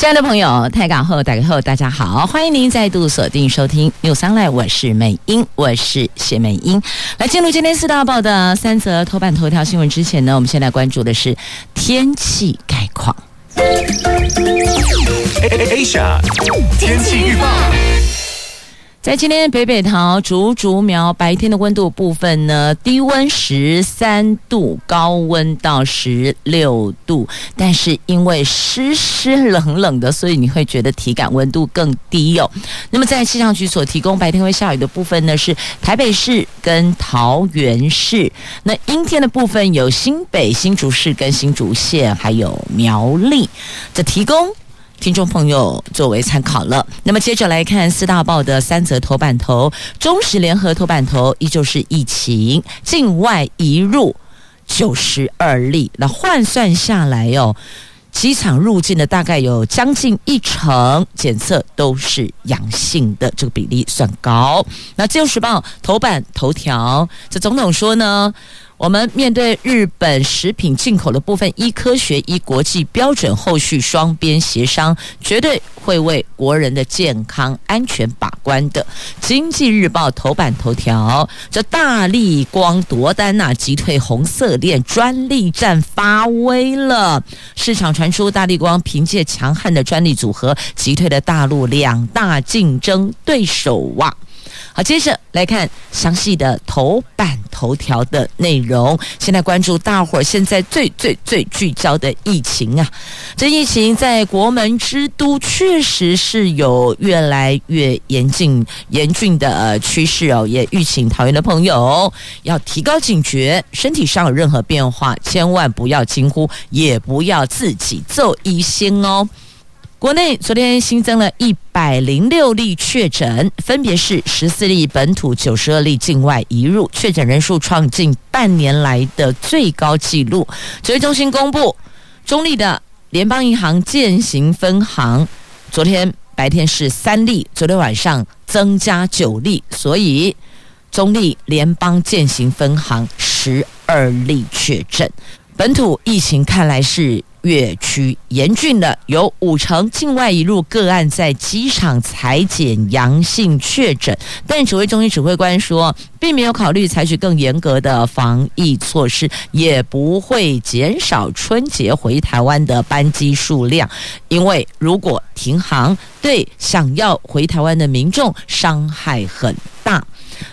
亲爱的朋友，太港后打开后，大家好，欢迎您再度锁定收听 new sunlight 我是美英，我是谢美英。来进入今天四大报的三则头版头条新闻之前呢，我们先来关注的是天气概况。Asia 天气预报。在今天北北桃竹竹苗白天的温度部分呢，低温十三度，高温到十六度，但是因为湿湿冷冷的，所以你会觉得体感温度更低哦。那么在气象局所提供白天会下雨的部分呢，是台北市跟桃园市。那阴天的部分有新北、新竹市跟新竹县，还有苗栗。这提供。听众朋友，作为参考了。那么接着来看四大报的三则头版头，中时联合头版头依旧是疫情境外移入九十二例，那换算下来哦，机场入境的大概有将近一成检测都是阳性的，这个比例算高。那自由时报头版头条，这总统说呢，我们面对日本食品进口的部分，依科学、依国际标准，后续双边协商，绝对会为国人的健康安全把关的。经济日报头版头条：这大力光夺单呐，击退红色链专利战发威了。市场传出大力光凭借强悍的专利组合，击退了大陆两大竞争对手哇！好，接着来看详细的头版头条的内容。现在关注大伙儿现在最最最聚焦的疫情啊！这疫情在国门之都确实是有越来越严峻严峻的趋势哦。也预请桃园的朋友要提高警觉，身体上有任何变化，千万不要惊呼，也不要自己做疑心哦。国内昨天新增了一百零六例确诊，分别是十四例本土、九十二例境外移入，确诊人数创近半年来的最高纪录。指挥中心公布，中立的联邦银行健行分行昨天白天是三例，昨天晚上增加九例，所以中立联邦健行分行十二例确诊。本土疫情看来是。越趋严峻了，有五成境外一路个案在机场采检阳性确诊，但指挥中心指挥官说，并没有考虑采取更严格的防疫措施，也不会减少春节回台湾的班机数量，因为如果停航，对想要回台湾的民众伤害很大。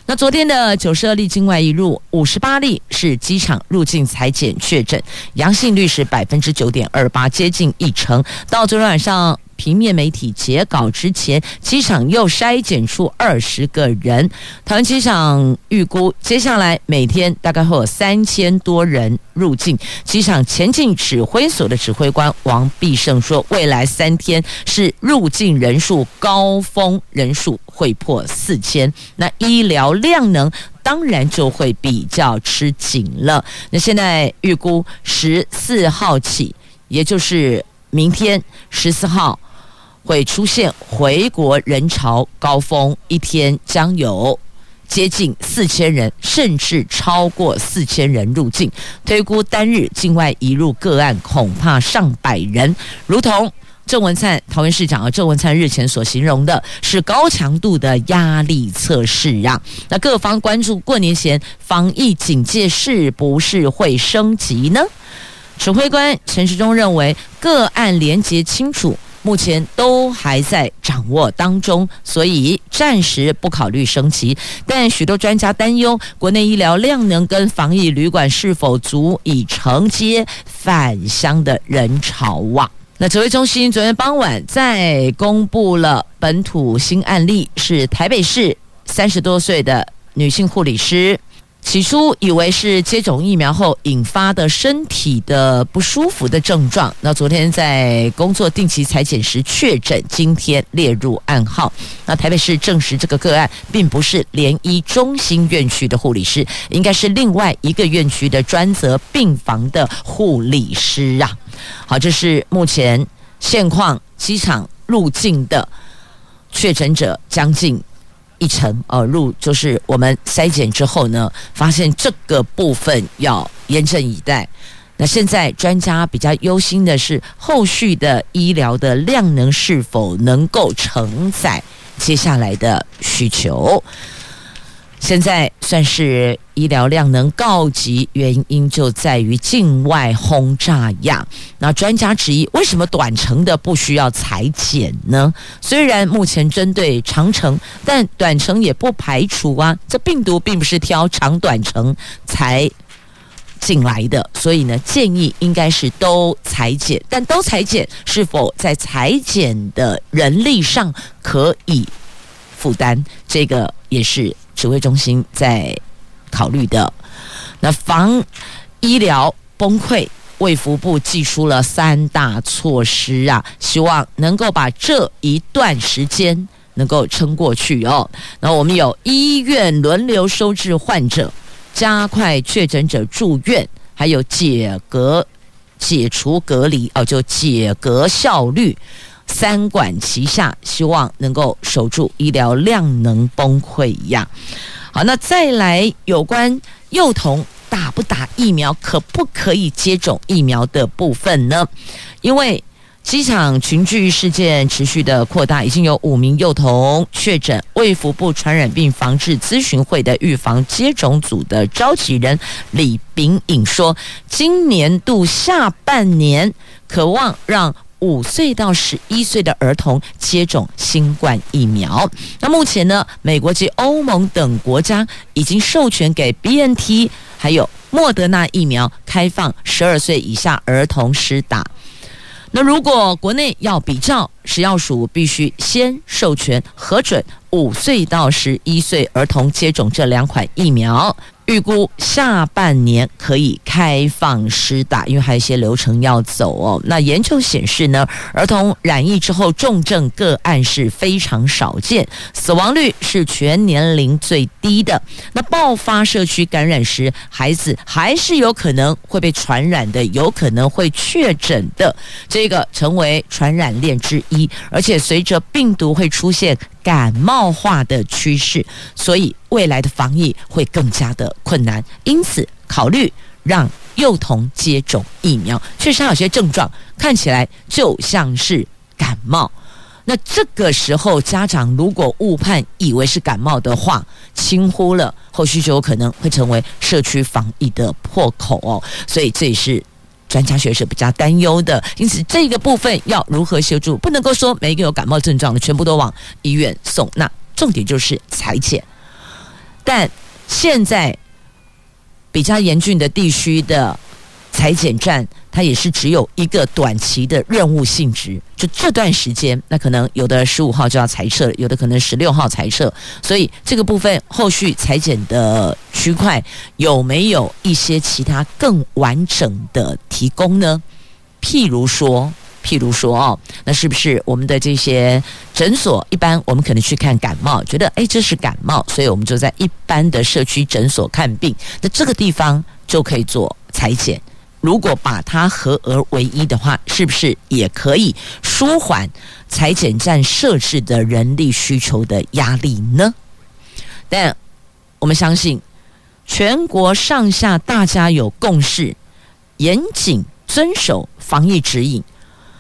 那昨天的九十二例境外移入，五十八例是机场入境采检确诊，阳性率是百分之九点二八，接近一成。到昨天晚上。平面媒体截稿之前，机场又筛检出二十个人。台湾机场预估，接下来每天大概会有三千多人入境。机场前进指挥所的指挥官王必胜说，未来三天是入境人数高峰，人数会破四千，那医疗量能当然就会比较吃紧了。那现在预估十四号起，也就是明天十四号。会出现回国人潮高峰，一天将有接近四千人，甚至超过四千人入境。推估单日境外移入个案恐怕上百人，如同郑文灿桃园市长啊，郑文灿日前所形容的是高强度的压力测试啊。那各方关注过年前防疫警戒是不是会升级呢？指挥官陈时中认为个案连结清楚。目前都还在掌握当中，所以暂时不考虑升级。但许多专家担忧，国内医疗量能跟防疫旅馆是否足以承接返乡的人潮啊？那指挥中心昨天傍晚再公布了本土新案例，是台北市三十多岁的女性护理师。起初以为是接种疫苗后引发的身体的不舒服的症状，那昨天在工作定期采检时确诊，今天列入案号。那台北市证实这个个案并不是联医中心院区的护理师，应该是另外一个院区的专责病房的护理师啊。好，这是目前现况，机场入境的确诊者将近。一层呃入就是我们筛检之后呢，发现这个部分要严阵以待。那现在专家比较忧心的是后续的医疗的量能是否能够承载接下来的需求。现在算是医疗量能告急，原因就在于境外轰炸呀。那专家质疑，为什么短程的不需要裁剪呢？虽然目前针对长程，但短程也不排除啊。这病毒并不是挑长短程才进来的，所以呢，建议应该是都裁剪。但都裁剪，是否在裁剪的人力上可以负担？这个也是。指挥中心在考虑的，那防医疗崩溃，卫福部寄出了三大措施啊，希望能够把这一段时间能够撑过去哦。那我们有医院轮流收治患者，加快确诊者住院，还有解隔、解除隔离哦，就解隔效率。三管齐下，希望能够守住医疗量能崩溃一样。好，那再来有关幼童打不打疫苗，可不可以接种疫苗的部分呢？因为机场群聚事件持续的扩大，已经有五名幼童确诊。卫福部传染病防治咨询会的预防接种组的召集人李秉颖说，今年度下半年渴望让。五岁到十一岁的儿童接种新冠疫苗。那目前呢，美国及欧盟等国家已经授权给 BNT 还有莫德纳疫苗开放十二岁以下儿童施打。那如果国内要比照，食药署必须先授权核准五岁到十一岁儿童接种这两款疫苗。预估下半年可以开放施打，因为还有一些流程要走哦。那研究显示呢，儿童染疫之后重症个案是非常少见，死亡率是全年龄最低的。那爆发社区感染时，孩子还是有可能会被传染的，有可能会确诊的，这个成为传染链之一。而且随着病毒会出现。感冒化的趋势，所以未来的防疫会更加的困难。因此，考虑让幼童接种疫苗。确实，有些症状看起来就像是感冒。那这个时候，家长如果误判以为是感冒的话，轻忽了，后续就有可能会成为社区防疫的破口哦。所以，这也是。专家学者比较担忧的，因此这个部分要如何协助？不能够说每一个有感冒症状的全部都往医院送，那重点就是裁剪。但现在比较严峻的地区的。裁剪站，它也是只有一个短期的任务性质，就这段时间，那可能有的十五号就要裁撤，有的可能十六号裁撤，所以这个部分后续裁剪的区块有没有一些其他更完整的提供呢？譬如说，譬如说哦，那是不是我们的这些诊所，一般我们可能去看感冒，觉得诶，这是感冒，所以我们就在一般的社区诊所看病，那这个地方就可以做裁剪。如果把它合而为一的话，是不是也可以舒缓裁剪站设置的人力需求的压力呢？但我们相信，全国上下大家有共识，严谨遵守防疫指引，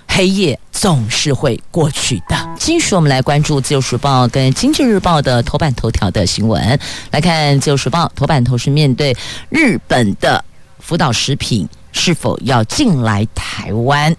黑夜总是会过去的。继续，我们来关注《自由时报》跟《经济日报》的头版头条的新闻。来看《自由时报》头版头是面对日本的福岛食品。是否要进来台湾？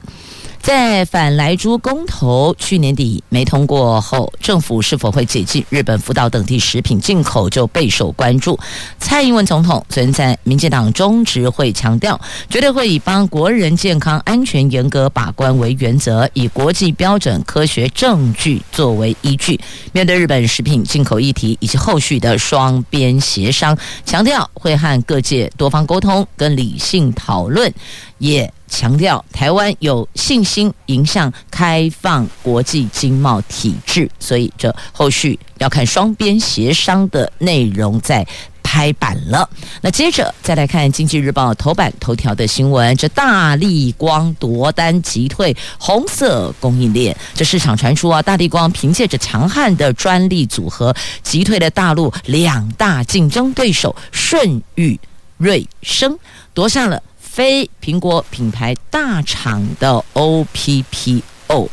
在反莱猪公投去年底没通过后，政府是否会解禁日本福岛等地食品进口就备受关注。蔡英文总统昨天在民进党中执会强调，绝对会以帮国人健康安全严格把关为原则，以国际标准、科学证据作为依据。面对日本食品进口议题以及后续的双边协商，强调会和各界多方沟通跟理性讨论，也。强调台湾有信心迎向开放国际经贸体制，所以这后续要看双边协商的内容再拍板了。那接着再来看《经济日报》头版头条的新闻：这大力光夺单击退红色供应链。这市场传出啊，大力光凭借着强悍的专利组合，击退了大陆两大竞争对手顺宇、瑞声，夺下了。非苹果品牌大厂的 OPPO，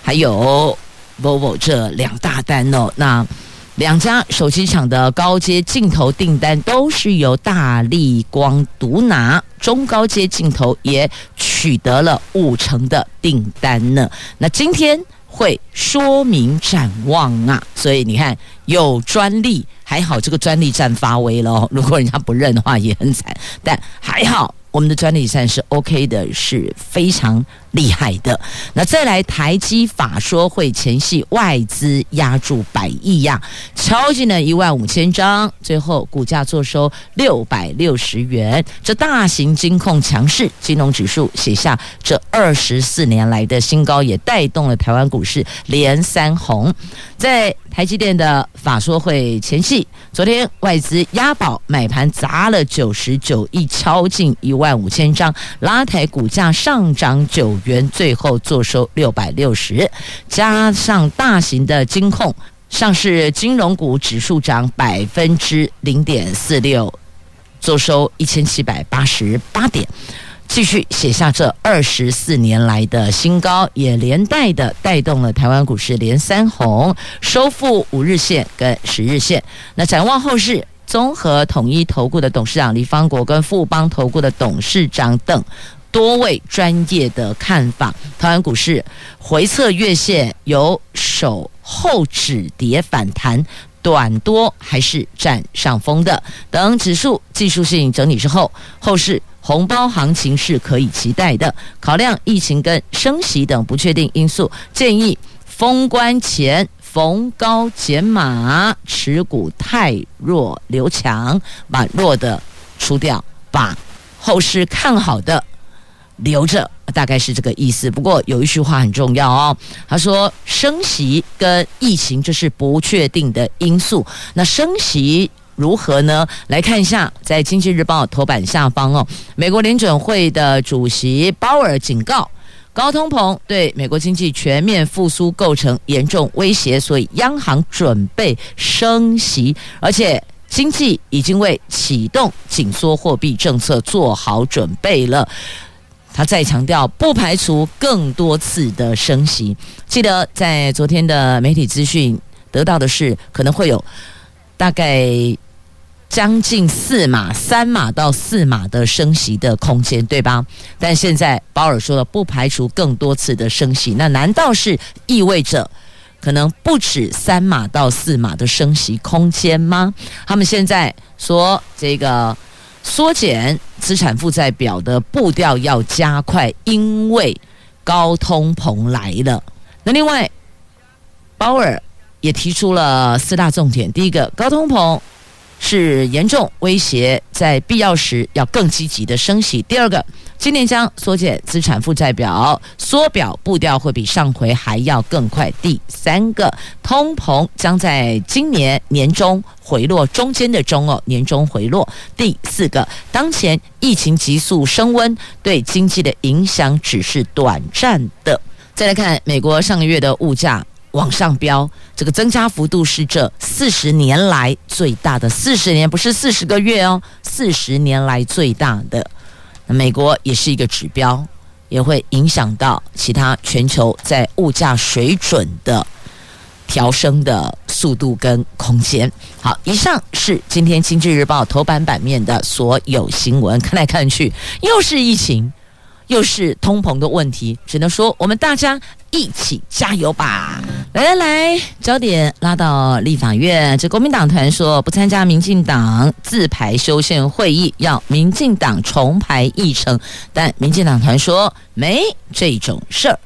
还有 Vivo 这两大单哦。那两家手机厂的高阶镜头订单都是由大力光独拿，中高阶镜头也取得了五成的订单呢。那今天会说明展望啊，所以你看有专利还好，这个专利战发威了。如果人家不认的话也很惨，但还好。我们的专利战是 OK 的，是非常厉害的。那再来，台积法说会前夕，外资压注百亿呀，敲进了一万五千张，最后股价坐收六百六十元。这大型金控强势，金融指数写下这二十四年来的新高，也带动了台湾股市连三红。在台积电的法说会前夕，昨天外资押宝买盘砸了九十九亿，敲进一万五千张，拉抬股价上涨九元，最后作收六百六十。加上大型的金控上市金融股指数涨百分之零点四六，作收一千七百八十八点。继续写下这二十四年来的新高，也连带的带动了台湾股市连三红，收复五日线跟十日线。那展望后市，综合统一投顾的董事长黎方国跟富邦投顾的董事长等多位专业的看法，台湾股市回测月线由守后止跌反弹，短多还是占上风的。等指数技术性整理之后，后市。红包行情是可以期待的。考量疫情跟升息等不确定因素，建议封关前逢高减码，持股太弱留强，把弱的出掉，把后市看好的留着，大概是这个意思。不过有一句话很重要哦，他说升息跟疫情这是不确定的因素，那升息。如何呢？来看一下，在《经济日报》头版下方哦，美国联准会的主席鲍尔警告，高通膨对美国经济全面复苏构成严重威胁，所以央行准备升息，而且经济已经为启动紧缩货币政策做好准备了。他再强调，不排除更多次的升息。记得在昨天的媒体资讯得到的是，可能会有大概。将近四码、三码到四码的升息的空间，对吧？但现在鲍尔说了，不排除更多次的升息。那难道是意味着可能不止三码到四码的升息空间吗？他们现在说这个缩减资产负债表的步调要加快，因为高通膨来了。那另外，鲍尔也提出了四大重点：第一个，高通膨。是严重威胁，在必要时要更积极的升息。第二个，今年将缩减资产负债表，缩表步调会比上回还要更快。第三个，通膨将在今年年中回落，中间的中哦，年中回落。第四个，当前疫情急速升温，对经济的影响只是短暂的。再来看美国上个月的物价。往上飙，这个增加幅度是这四十年来最大的。四十年不是四十个月哦，四十年来最大的。那美国也是一个指标，也会影响到其他全球在物价水准的调升的速度跟空间。好，以上是今天《经济日报》头版版面的所有新闻。看来看去，又是疫情。又是通膨的问题，只能说我们大家一起加油吧！来来来，焦点拉到立法院，这国民党团说不参加民进党自排修宪会议，要民进党重排议程，但民进党团说没这种事儿。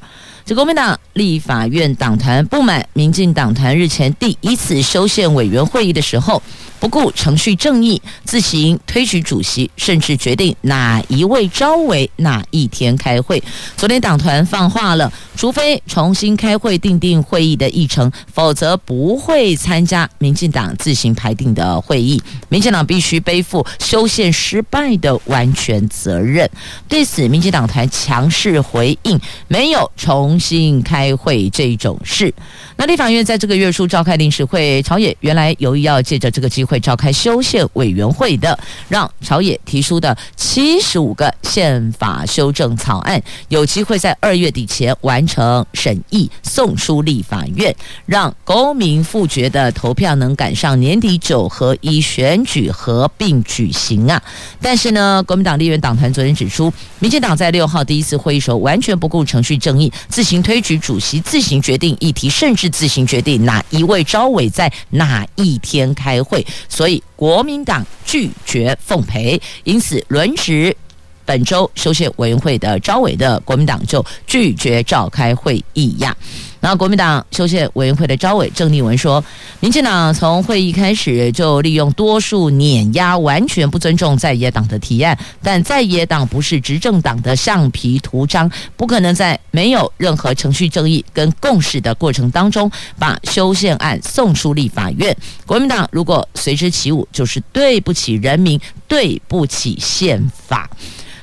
这国民党立法院党团不满民进党团日前第一次修宪委员会议的时候，不顾程序正义，自行推举主席，甚至决定哪一位召委哪一天开会。昨天党团放话了，除非重新开会订定会议的议程，否则不会参加民进党自行排定的会议。民进党必须背负修宪失败的完全责任。对此，民进党团强势回应，没有重 新开会这种事。那立法院在这个月初召开临时会，朝野原来有意要借着这个机会召开修宪委员会的，让朝野提出的七十五个宪法修正草案有机会在二月底前完成审议，送出立法院，让公民复决的投票能赶上年底九合一选举合并举行啊！但是呢，国民党立院党团昨天指出，民进党在六号第一次会议时候完全不顾程序正义，自推举主席，自行决定议题，甚至。自行决定哪一位招委在哪一天开会，所以国民党拒绝奉陪，因此轮值本周修宪委员会的招委的国民党就拒绝召开会议呀。然后，国民党修宪委员会的招委郑丽文说，民进党从会议开始就利用多数碾压，完全不尊重在野党的提案。但在野党不是执政党的橡皮图章，不可能在没有任何程序正义跟共识的过程当中，把修宪案送出立法院。国民党如果随之起舞，就是对不起人民，对不起宪法。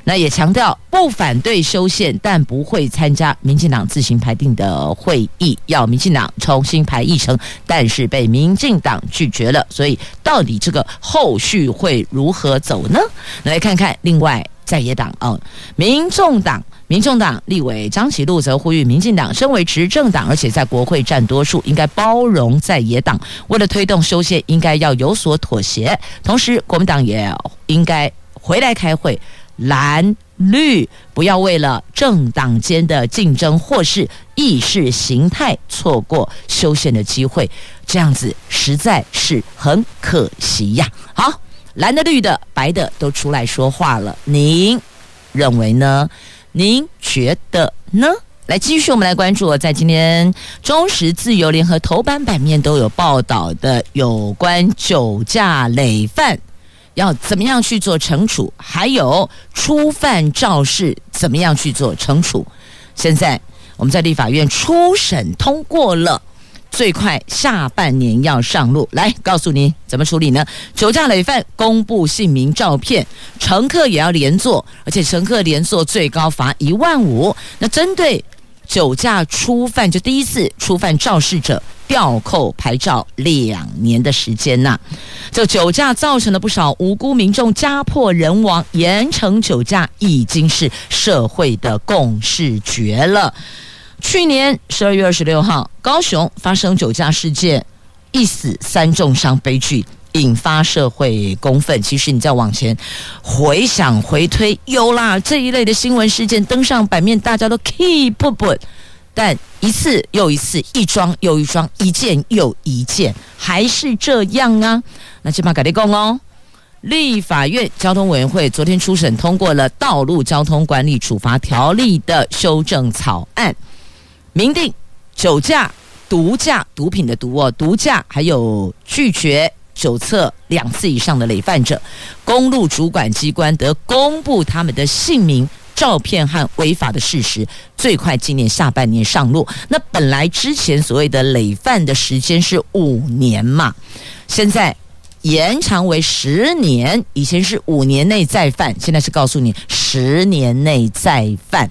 那也强调不反对修宪，但不会参加民进党自行排定的会议，要民进党重新排议程，但是被民进党拒绝了。所以到底这个后续会如何走呢？来看看另外在野党啊，民众党，民众党立委张启禄则呼吁民进党身为执政党，而且在国会占多数，应该包容在野党，为了推动修宪，应该要有所妥协。同时，国民党也应该回来开会。蓝绿不要为了政党间的竞争或是意识形态错过修宪的机会，这样子实在是很可惜呀。好，蓝的、绿的、白的都出来说话了，您认为呢？您觉得呢？来，继续我们来关注，在今天中时、自由联合头版版面都有报道的有关酒驾累犯。要怎么样去做惩处？还有初犯肇事怎么样去做惩处？现在我们在立法院初审通过了，最快下半年要上路。来告诉您怎么处理呢？酒驾累犯公布姓名、照片，乘客也要连坐，而且乘客连坐最高罚一万五。那针对酒驾初犯，就第一次初犯肇事者。吊扣牌照两年的时间呐，这酒驾造成了不少无辜民众家破人亡，严惩酒驾已经是社会的共识绝了。去年十二月二十六号，高雄发生酒驾事件，一死三重伤悲剧，引发社会公愤。其实你再往前回想回推，有啦这一类的新闻事件登上版面，大家都 keep 不不。但一次又一次，一桩又一桩，一件又一件，还是这样啊？那起码改立功哦。立法院交通委员会昨天初审通过了《道路交通管理处罚条例》的修正草案，明定酒驾、毒驾、毒品的毒哦，毒驾还有拒绝酒测两次以上的累犯者，公路主管机关得公布他们的姓名。照片和违法的事实，最快今年下半年上路。那本来之前所谓的累犯的时间是五年嘛，现在延长为十年。以前是五年内再犯，现在是告诉你十年内再犯，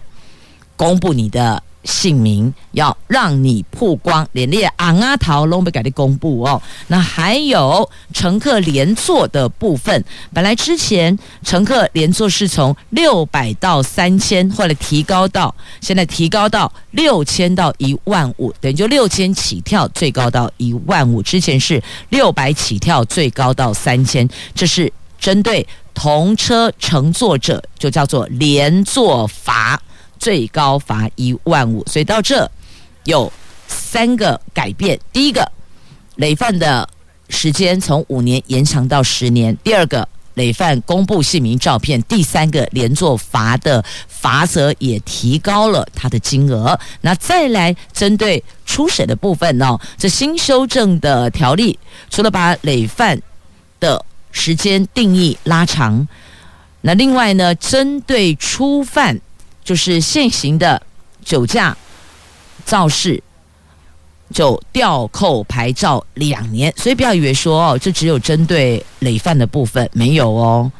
公布你的。姓名要让你曝光，连列昂阿桃龙被改的公布哦。那还有乘客连坐的部分，本来之前乘客连坐是从六百到三千，后来提高到现在提高到六千到一万五，等于就六千起跳，最高到一万五。之前是六百起跳，最高到三千，这是针对同车乘坐者就叫做连坐罚，最高罚一万五。所以到这有三个改变：第一个，累犯的时间从五年延长到十年；第二个。累犯公布姓名照片，第三个连坐罚的罚则也提高了它的金额。那再来针对初审的部分呢？这新修正的条例，除了把累犯的时间定义拉长，那另外呢，针对初犯，就是现行的酒驾、肇事。就吊扣牌照两年，所以不要以为说哦，这只有针对累犯的部分，没有哦。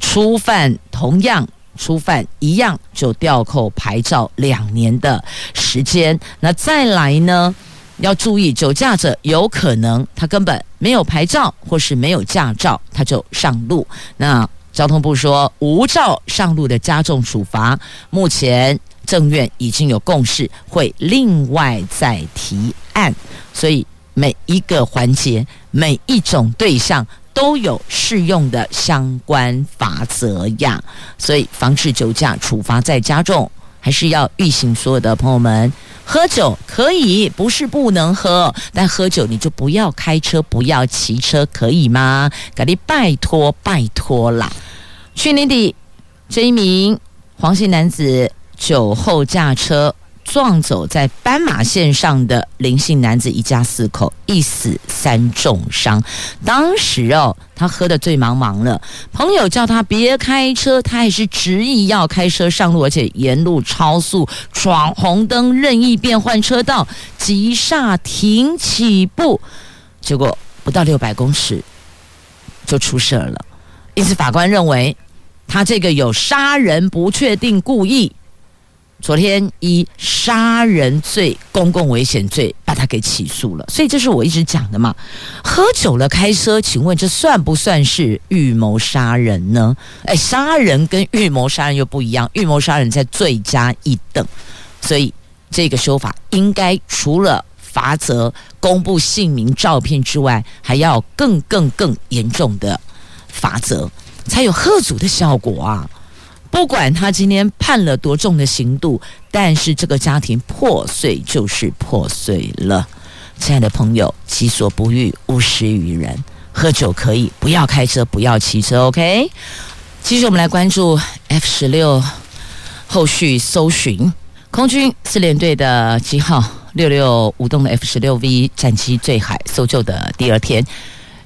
初犯同样，初犯一样就吊扣牌照两年的时间。那再来呢，要注意酒驾者有可能他根本没有牌照或是没有驾照，他就上路。那交通部说无照上路的加重处罚，目前。政院已经有共识，会另外再提案，所以每一个环节、每一种对象都有适用的相关法则呀。所以防治酒驾处罚再加重，还是要预醒所有的朋友们：喝酒可以，不是不能喝，但喝酒你就不要开车，不要骑车，可以吗？赶紧拜托拜托啦！去年底，这一名黄姓男子。酒后驾车撞走在斑马线上的林姓男子一家四口，一死三重伤。当时哦，他喝得醉茫茫了，朋友叫他别开车，他还是执意要开车上路，而且沿路超速闯红灯，任意变换车道，急刹停起步，结果不到六百公尺就出事了。因此，法官认为他这个有杀人不确定故意。昨天以杀人罪、公共危险罪把他给起诉了，所以这是我一直讲的嘛。喝酒了开车，请问这算不算是预谋杀人呢？哎，杀人跟预谋杀人又不一样，预谋杀人在罪加一等，所以这个说法应该除了罚则公布姓名照片之外，还要更更更严重的法则，才有喝阻的效果啊。不管他今天判了多重的刑度，但是这个家庭破碎就是破碎了。亲爱的朋友，己所不欲，勿施于人。喝酒可以，不要开车，不要骑车。OK。继续，我们来关注 F 十六后续搜寻。空军四联队的机号六六五栋的 F 十六 V 战机坠海搜救的第二天，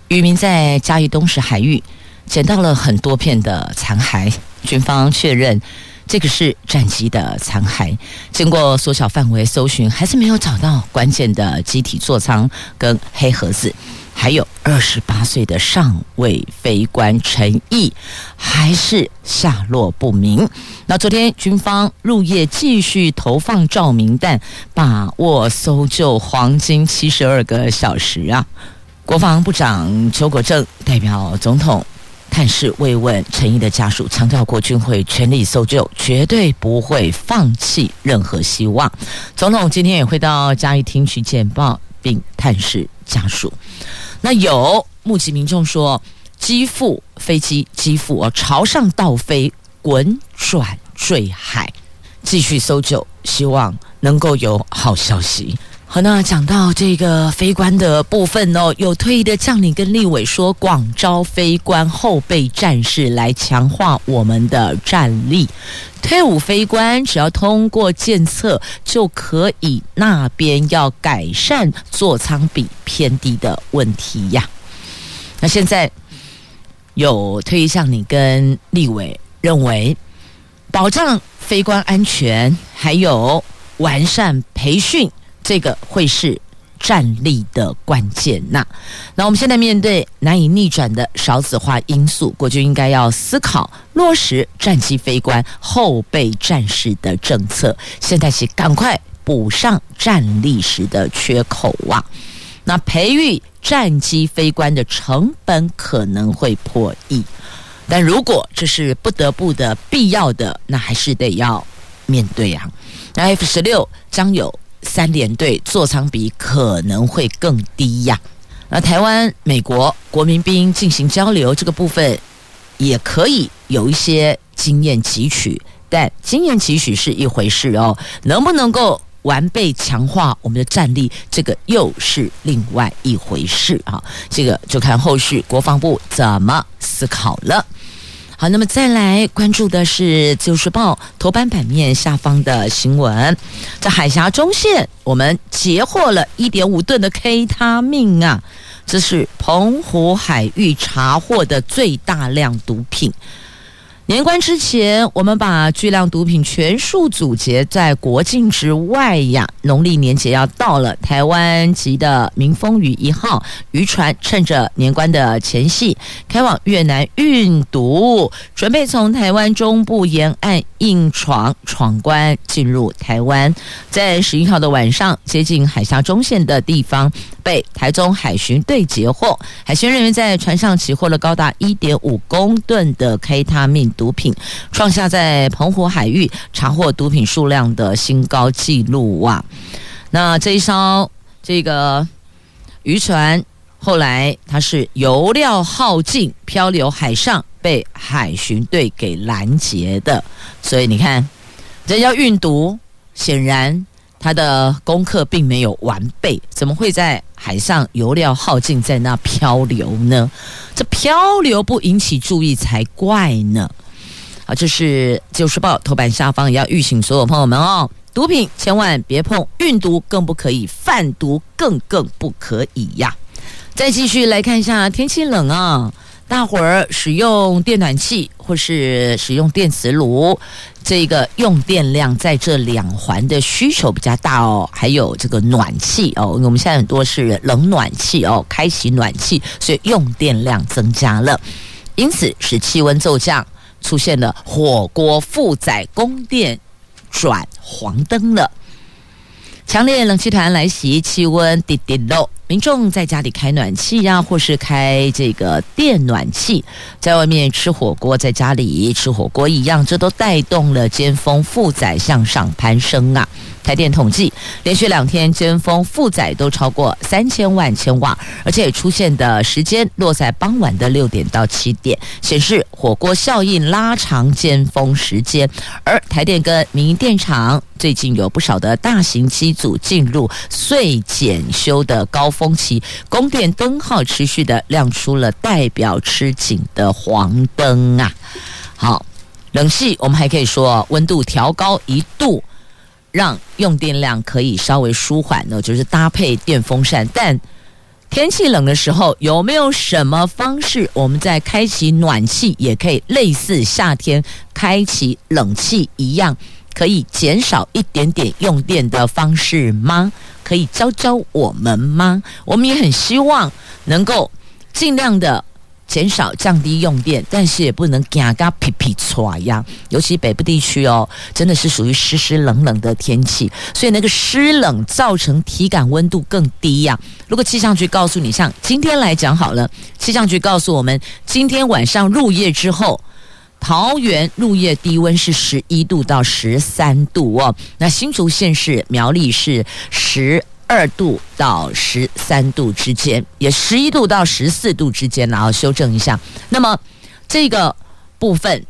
渔民在嘉义东石海域捡到了很多片的残骸。军方确认，这个是战机的残骸。经过缩小范围搜寻，还是没有找到关键的机体座舱跟黑盒子。还有二十八岁的上尉飞官陈毅，还是下落不明。那昨天军方入夜继续投放照明弹，把握搜救黄金七十二个小时啊！国防部长邱国正代表总统。探视慰问陈毅的家属，强调国军会全力搜救，绝对不会放弃任何希望。总统今天也会到嘉义厅去简报并探视家属。那有目击民众说，机腹飞机机腹哦朝上倒飞，滚转坠海，继续搜救，希望能够有好消息。好，那讲到这个飞官的部分哦，有退役的将领跟立委说，广招飞官后备战士来强化我们的战力。退伍飞官只要通过检测，就可以那边要改善座舱比偏低的问题呀。那现在有退役将领跟立委认为，保障飞官安全，还有完善培训。这个会是战力的关键呐。那我们现在面对难以逆转的少子化因素，国军应该要思考落实战机飞官后备战士的政策。现在起赶快补上战力时的缺口啊！那培育战机飞官的成本可能会破亿，但如果这是不得不的必要的，那还是得要面对啊。那 F 十六将有。三联队座舱比可能会更低呀。那台湾、美国国民兵进行交流这个部分，也可以有一些经验汲取，但经验汲取是一回事哦，能不能够完备强化我们的战力，这个又是另外一回事啊。这个就看后续国防部怎么思考了。好，那么再来关注的是《自由时报》头版版面下方的新闻，在海峡中线，我们截获了一点五吨的 K 他命啊，这是澎湖海域查获的最大量毒品。年关之前，我们把巨量毒品全数阻截在国境之外呀。农历年节要到了，台湾籍的“明风雨一号”渔船趁着年关的前夕，开往越南运毒，准备从台湾中部沿岸硬闯闯关进入台湾。在十一号的晚上，接近海峡中线的地方，被台中海巡队截获。海巡人员在船上起获了高达一点五公吨的 K 他命。毒品创下在澎湖海域查获毒品数量的新高纪录哇！那这一艘这个渔船后来它是油料耗尽，漂流海上，被海巡队给拦截的。所以你看，人要运毒，显然他的功课并没有完备，怎么会在海上油料耗尽，在那漂流呢？这漂流不引起注意才怪呢！啊，这是《自由时报》头版下方也要预警所有朋友们哦，毒品千万别碰，运毒更不可以，贩毒更更不可以呀。再继续来看一下，天气冷啊，大伙儿使用电暖气或是使用电磁炉，这个用电量在这两环的需求比较大哦。还有这个暖气哦，我们现在很多是冷暖气哦，开启暖气，所以用电量增加了，因此使气温骤降。出现了火锅负载供电转黄灯了，强烈冷气团来袭，气温滴滴落，民众在家里开暖气呀、或是开这个电暖气，在外面吃火锅，在家里吃火锅一样，这都带动了尖峰负载向上攀升啊。台电统计，连续两天尖峰负载都超过三千万千瓦，而且出现的时间落在傍晚的六点到七点，显示火锅效应拉长尖峰时间。而台电跟民营电厂最近有不少的大型机组进入岁检修的高峰期，供电灯号持续的亮出了代表吃紧的黄灯啊！好，冷气我们还可以说温度调高一度。让用电量可以稍微舒缓呢，就是搭配电风扇。但天气冷的时候，有没有什么方式，我们在开启暖气也可以类似夏天开启冷气一样，可以减少一点点用电的方式吗？可以教教我们吗？我们也很希望能够尽量的。减少降低用电，但是也不能嘎嘎皮皮唰呀。尤其北部地区哦，真的是属于湿湿冷冷的天气，所以那个湿冷造成体感温度更低呀。如果气象局告诉你，像今天来讲好了，气象局告诉我们，今天晚上入夜之后，桃园入夜低温是十一度到十三度哦。那新竹县市苗栗是十。二度到十三度之间，也十一度到十四度之间，然后修正一下。那么这个部分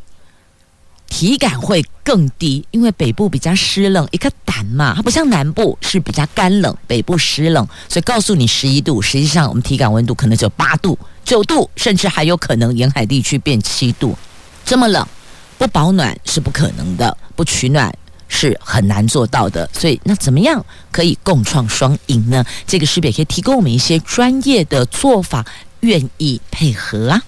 体感会更低，因为北部比较湿冷，一个胆嘛，它不像南部是比较干冷，北部湿冷，所以告诉你十一度，实际上我们体感温度可能只有八度、九度，甚至还有可能沿海地区变七度，这么冷，不保暖是不可能的，不取暖。是很难做到的，所以那怎么样可以共创双赢呢？这个是不是也可以提供我们一些专业的做法，愿意配合啊？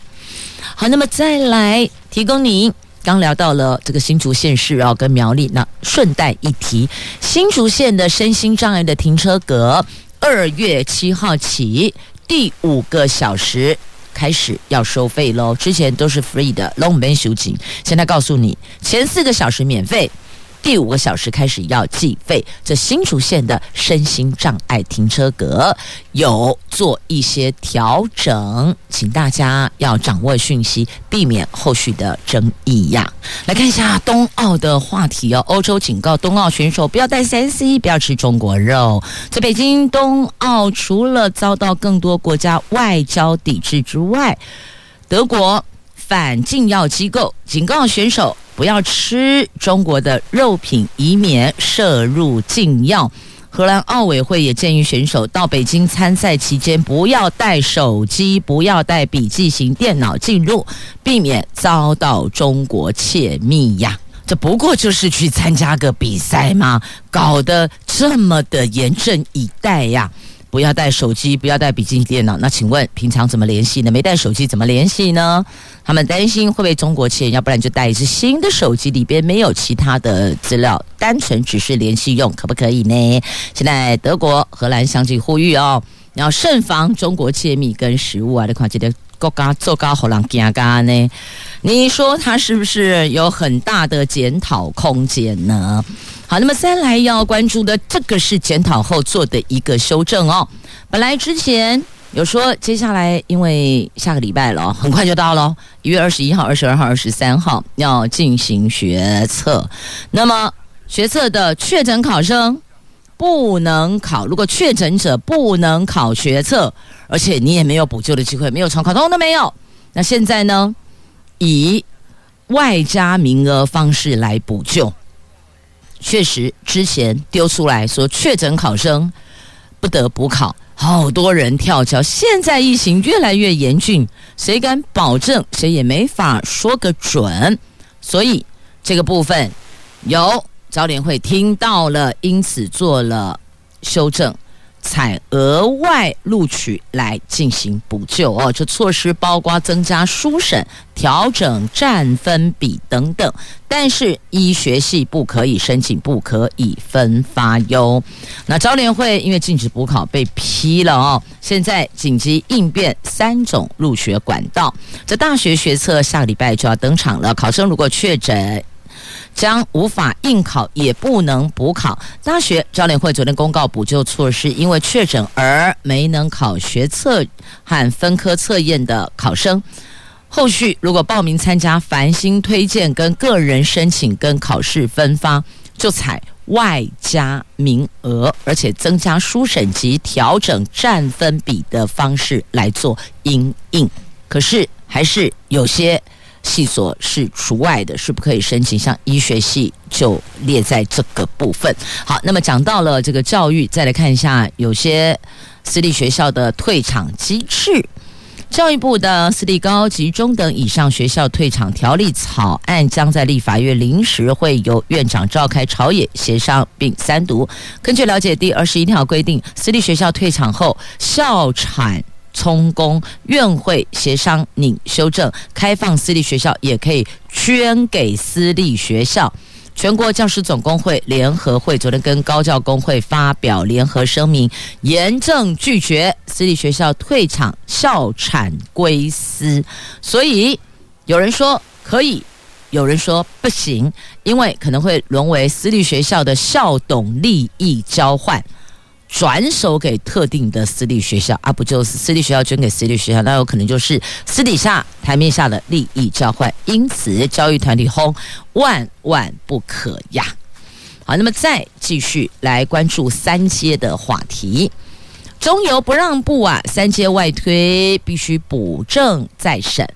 好，那么再来提供你，刚聊到了这个新竹县市啊，跟苗栗，那顺带一提，新竹县的身心障碍的停车格，二月七号起第五个小时开始要收费喽，之前都是 free 的，long man 修景，现在告诉你，前四个小时免费。第五个小时开始要计费，这新竹县的身心障碍停车格有做一些调整，请大家要掌握讯息，避免后续的争议呀。来看一下冬奥的话题哦，欧洲警告冬奥选手不要带三 C，不要吃中国肉。在北京冬奥，除了遭到更多国家外交抵制之外，德国。反禁药机构警告选手不要吃中国的肉品，以免摄入禁药。荷兰奥委会也建议选手到北京参赛期间不要带手机，不要带笔记型电脑进入，避免遭到中国窃密呀。这不过就是去参加个比赛吗？搞得这么的严阵以待呀！不要带手机，不要带笔记本电脑。那请问平常怎么联系呢？没带手机怎么联系呢？他们担心会被中国窃，要不然就带一只新的手机，里边没有其他的资料，单纯只是联系用，可不可以呢？现在德国、荷兰相继呼吁哦，要慎防中国窃密跟食物啊，这款记得。国家做高好人惊嘎呢？你说他是不是有很大的检讨空间呢？好，那么再来要关注的这个是检讨后做的一个修正哦。本来之前有说，接下来因为下个礼拜了，很快就到了，一月二十一号、二十二号、二十三号要进行学测，那么学测的确诊考生。不能考，如果确诊者不能考学测，而且你也没有补救的机会，没有重考，通都没有。那现在呢？以外加名额方式来补救，确实之前丢出来说确诊考生不得补考，好多人跳桥。现在疫情越来越严峻，谁敢保证？谁也没法说个准。所以这个部分有。招联会听到了，因此做了修正，采额外录取来进行补救哦。这措施包括增加书审、调整占分比等等，但是医学系不可以申请，不可以分发哟。那招联会因为禁止补考被批了哦，现在紧急应变三种入学管道。这大学学测下礼拜就要登场了，考生如果确诊。将无法应考，也不能补考。大学招联会昨天公告补救措施，因为确诊而没能考学测和分科测验的考生，后续如果报名参加繁星推荐跟个人申请跟考试分发，就采外加名额，而且增加书审及调整占分比的方式来做应应。可是还是有些。系所是除外的，是不可以申请。像医学系就列在这个部分。好，那么讲到了这个教育，再来看一下有些私立学校的退场机制。教育部的私立高级中等以上学校退场条例草案将在立法院临时会由院长召开朝野协商并三读。根据了解，第二十一条规定，私立学校退场后，校产。充公，院会协商拟修正，开放私立学校也可以捐给私立学校。全国教师总工会联合会昨天跟高教工会发表联合声明，严正拒绝私立学校退场，校产归私。所以有人说可以，有人说不行，因为可能会沦为私立学校的校董利益交换。转手给特定的私立学校啊，不就是私立学校捐给私立学校，那有可能就是私底下台面下的利益交换，因此教育团体轰万万不可呀！好，那么再继续来关注三阶的话题，中油不让步啊，三阶外推必须补正再审。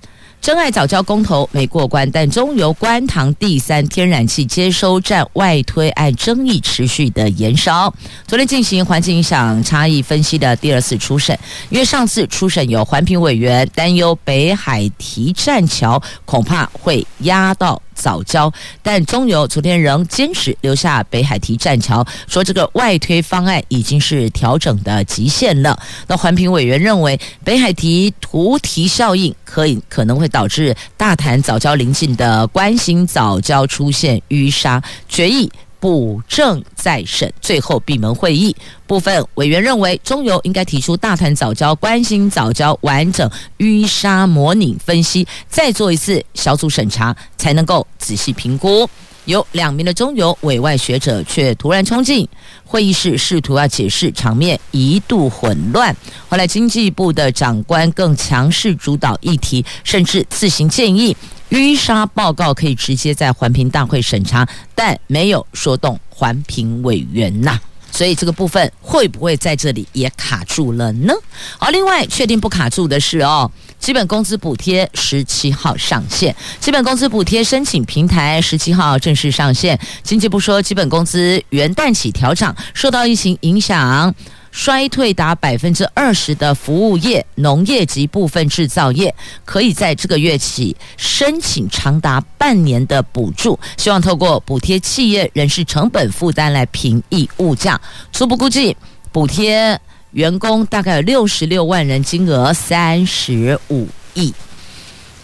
真爱早教公投没过关，但中油官塘第三天然气接收站外推案争议持续的延烧。昨天进行环境影响差异分析的第二次初审，因为上次初审有环评委员担忧北海提栈桥恐怕会压到。早交，但中油昨天仍坚持留下北海提栈桥，说这个外推方案已经是调整的极限了。那环评委员认为，北海提图提效应可以可能会导致大潭早交临近的关心早交出现淤沙，决议。补正再审，最后闭门会议部分委员认为，中油应该提出大潭早交、关心早交完整淤沙模拟分析，再做一次小组审查，才能够仔细评估。有两名的中油委外学者却突然冲进会议室，试图要解释，场面一度混乱。后来经济部的长官更强势主导议题，甚至自行建议。淤沙报告可以直接在环评大会审查，但没有说动环评委员呐，所以这个部分会不会在这里也卡住了呢？好，另外确定不卡住的是哦，基本工资补贴十七号上线，基本工资补贴申请平台十七号正式上线。经济部说，基本工资元旦起调涨，受到疫情影响。衰退达百分之二十的服务业、农业及部分制造业，可以在这个月起申请长达半年的补助，希望透过补贴企业人事成本负担来平抑物价。初步估计，补贴员工大概有六十六万人，金额三十五亿。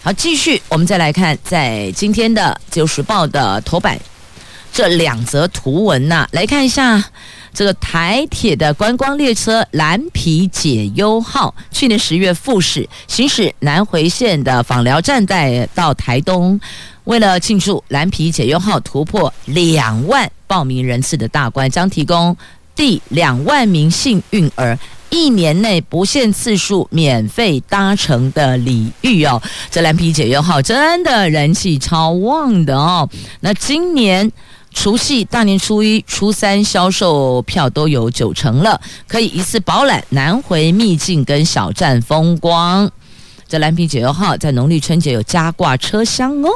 好，继续，我们再来看在今天的《自由时报》的头版这两则图文呐、来看一下。这个台铁的观光列车蓝皮解忧号，去年十月复驶行驶南回线的访寮站带到台东，为了庆祝蓝皮解忧号突破两万报名人次的大关，将提供第两万名幸运儿一年内不限次数免费搭乘的礼遇哦。这蓝皮解忧号真的人气超旺的哦。那今年。除夕、大年初一、初三销售票都有九成了，可以一次饱览南回秘境跟小站风光。这蓝屏九幺号在农历春节有加挂车厢哦。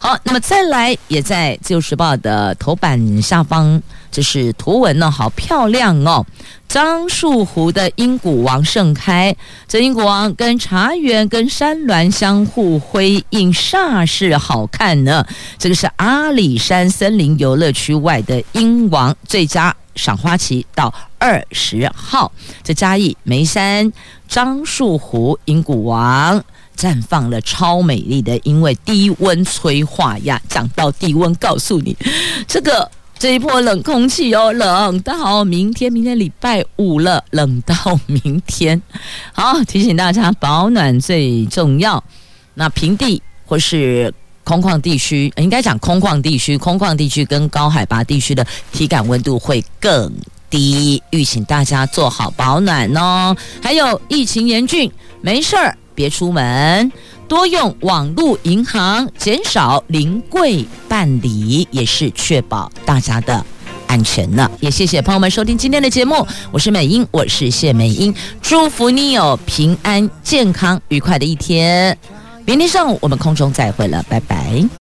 好，那么再来，也在自由时报的头版下方，这是图文呢，好漂亮哦。樟树湖的英古王盛开，这英古王跟茶园跟山峦相互辉映，煞是好看呢。这个是阿里山森林游乐区外的英王，最佳赏花期到二十号。这嘉义梅山。樟树湖英古王绽放了超美丽的，因为低温催化呀。讲到低温，告诉你，这个这一波冷空气哦，冷到明天，明天礼拜五了，冷到明天。好，提醒大家保暖最重要。那平地或是空旷地区，应该讲空旷地区，空旷地区跟高海拔地区的体感温度会更。低，预请大家做好保暖哦。还有疫情严峻，没事儿别出门，多用网络银行，减少临柜办理，也是确保大家的安全呢。也谢谢朋友们收听今天的节目，我是美英，我是谢美英，祝福你有平安、健康、愉快的一天。明天上午我们空中再会了，拜拜。